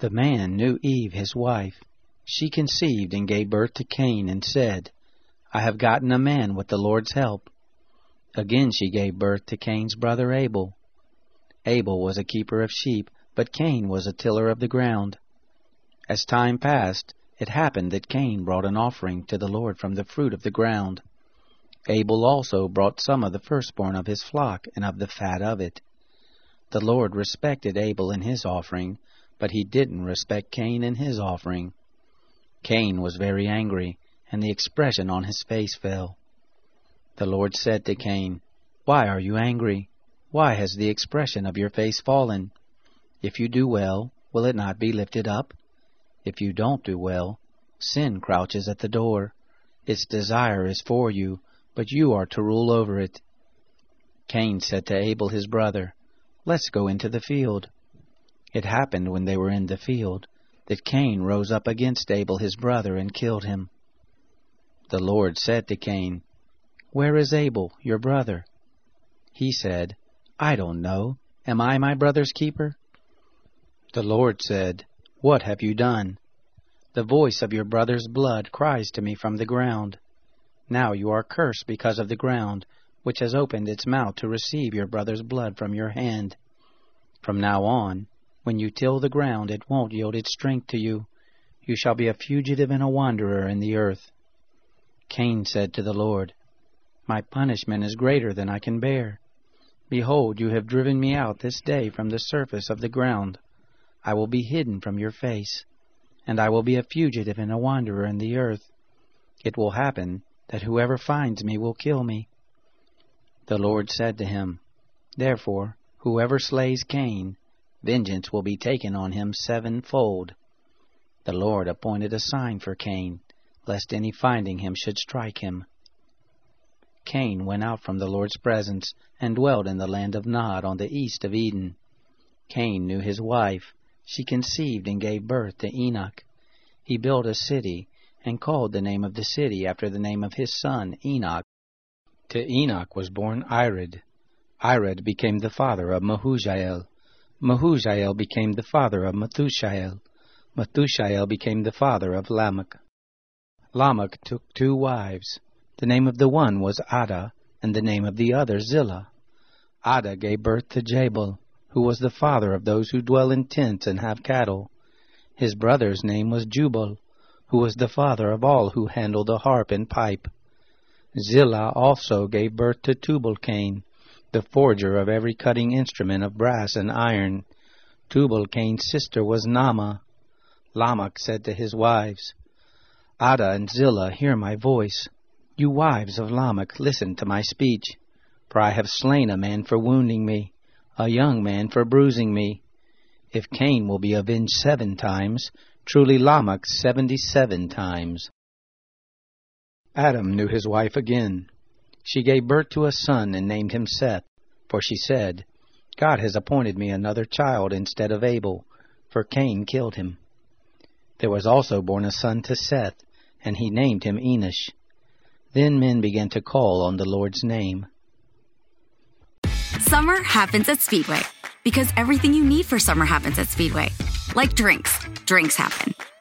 The man knew Eve his wife. She conceived and gave birth to Cain, and said, I have gotten a man with the Lord's help. Again she gave birth to Cain's brother Abel. Abel was a keeper of sheep, but Cain was a tiller of the ground. As time passed, it happened that Cain brought an offering to the Lord from the fruit of the ground. Abel also brought some of the firstborn of his flock and of the fat of it. The Lord respected Abel and his offering, but he didn't respect Cain and his offering. Cain was very angry, and the expression on his face fell. The Lord said to Cain, Why are you angry? Why has the expression of your face fallen? If you do well, will it not be lifted up? If you don't do well, sin crouches at the door. Its desire is for you, but you are to rule over it. Cain said to Abel his brother, Let's go into the field. It happened when they were in the field that Cain rose up against Abel his brother and killed him. The Lord said to Cain, Where is Abel, your brother? He said, I don't know. Am I my brother's keeper? The Lord said, What have you done? The voice of your brother's blood cries to me from the ground. Now you are cursed because of the ground, which has opened its mouth to receive your brother's blood from your hand. From now on, when you till the ground, it won't yield its strength to you. You shall be a fugitive and a wanderer in the earth. Cain said to the Lord, My punishment is greater than I can bear. Behold, you have driven me out this day from the surface of the ground. I will be hidden from your face, and I will be a fugitive and a wanderer in the earth. It will happen that whoever finds me will kill me. The Lord said to him, Therefore, whoever slays Cain, vengeance will be taken on him sevenfold. The Lord appointed a sign for Cain, lest any finding him should strike him. Cain went out from the Lord's presence and dwelt in the land of Nod on the east of Eden. Cain knew his wife. She conceived and gave birth to Enoch. He built a city and called the name of the city after the name of his son Enoch. To Enoch was born Irad. Irad became the father of Mehujael. Mehujael became the father of Methushael. Methushael became the father of Lamech. Lamech took two wives. The name of the one was Adah, and the name of the other Zillah. Adah gave birth to Jabal, who was the father of those who dwell in tents and have cattle. His brother's name was Jubal, who was the father of all who handle the harp and pipe. Zillah also gave birth to Tubal-Cain, the forger of every cutting instrument of brass and iron. Tubal-Cain's sister was Naamah. Lamech said to his wives, Adah and Zillah, hear my voice. You wives of Lamech, listen to my speech. For I have slain a man for wounding me, a young man for bruising me. If Cain will be avenged seven times, truly Lamech seventy-seven times. Adam knew his wife again. She gave birth to a son and named him Seth, for she said, God has appointed me another child instead of Abel, for Cain killed him. There was also born a son to Seth, and he named him Enosh. Then men began to call on the Lord's name. Summer happens at Speedway because everything you need for summer happens at Speedway. Like drinks, drinks happen.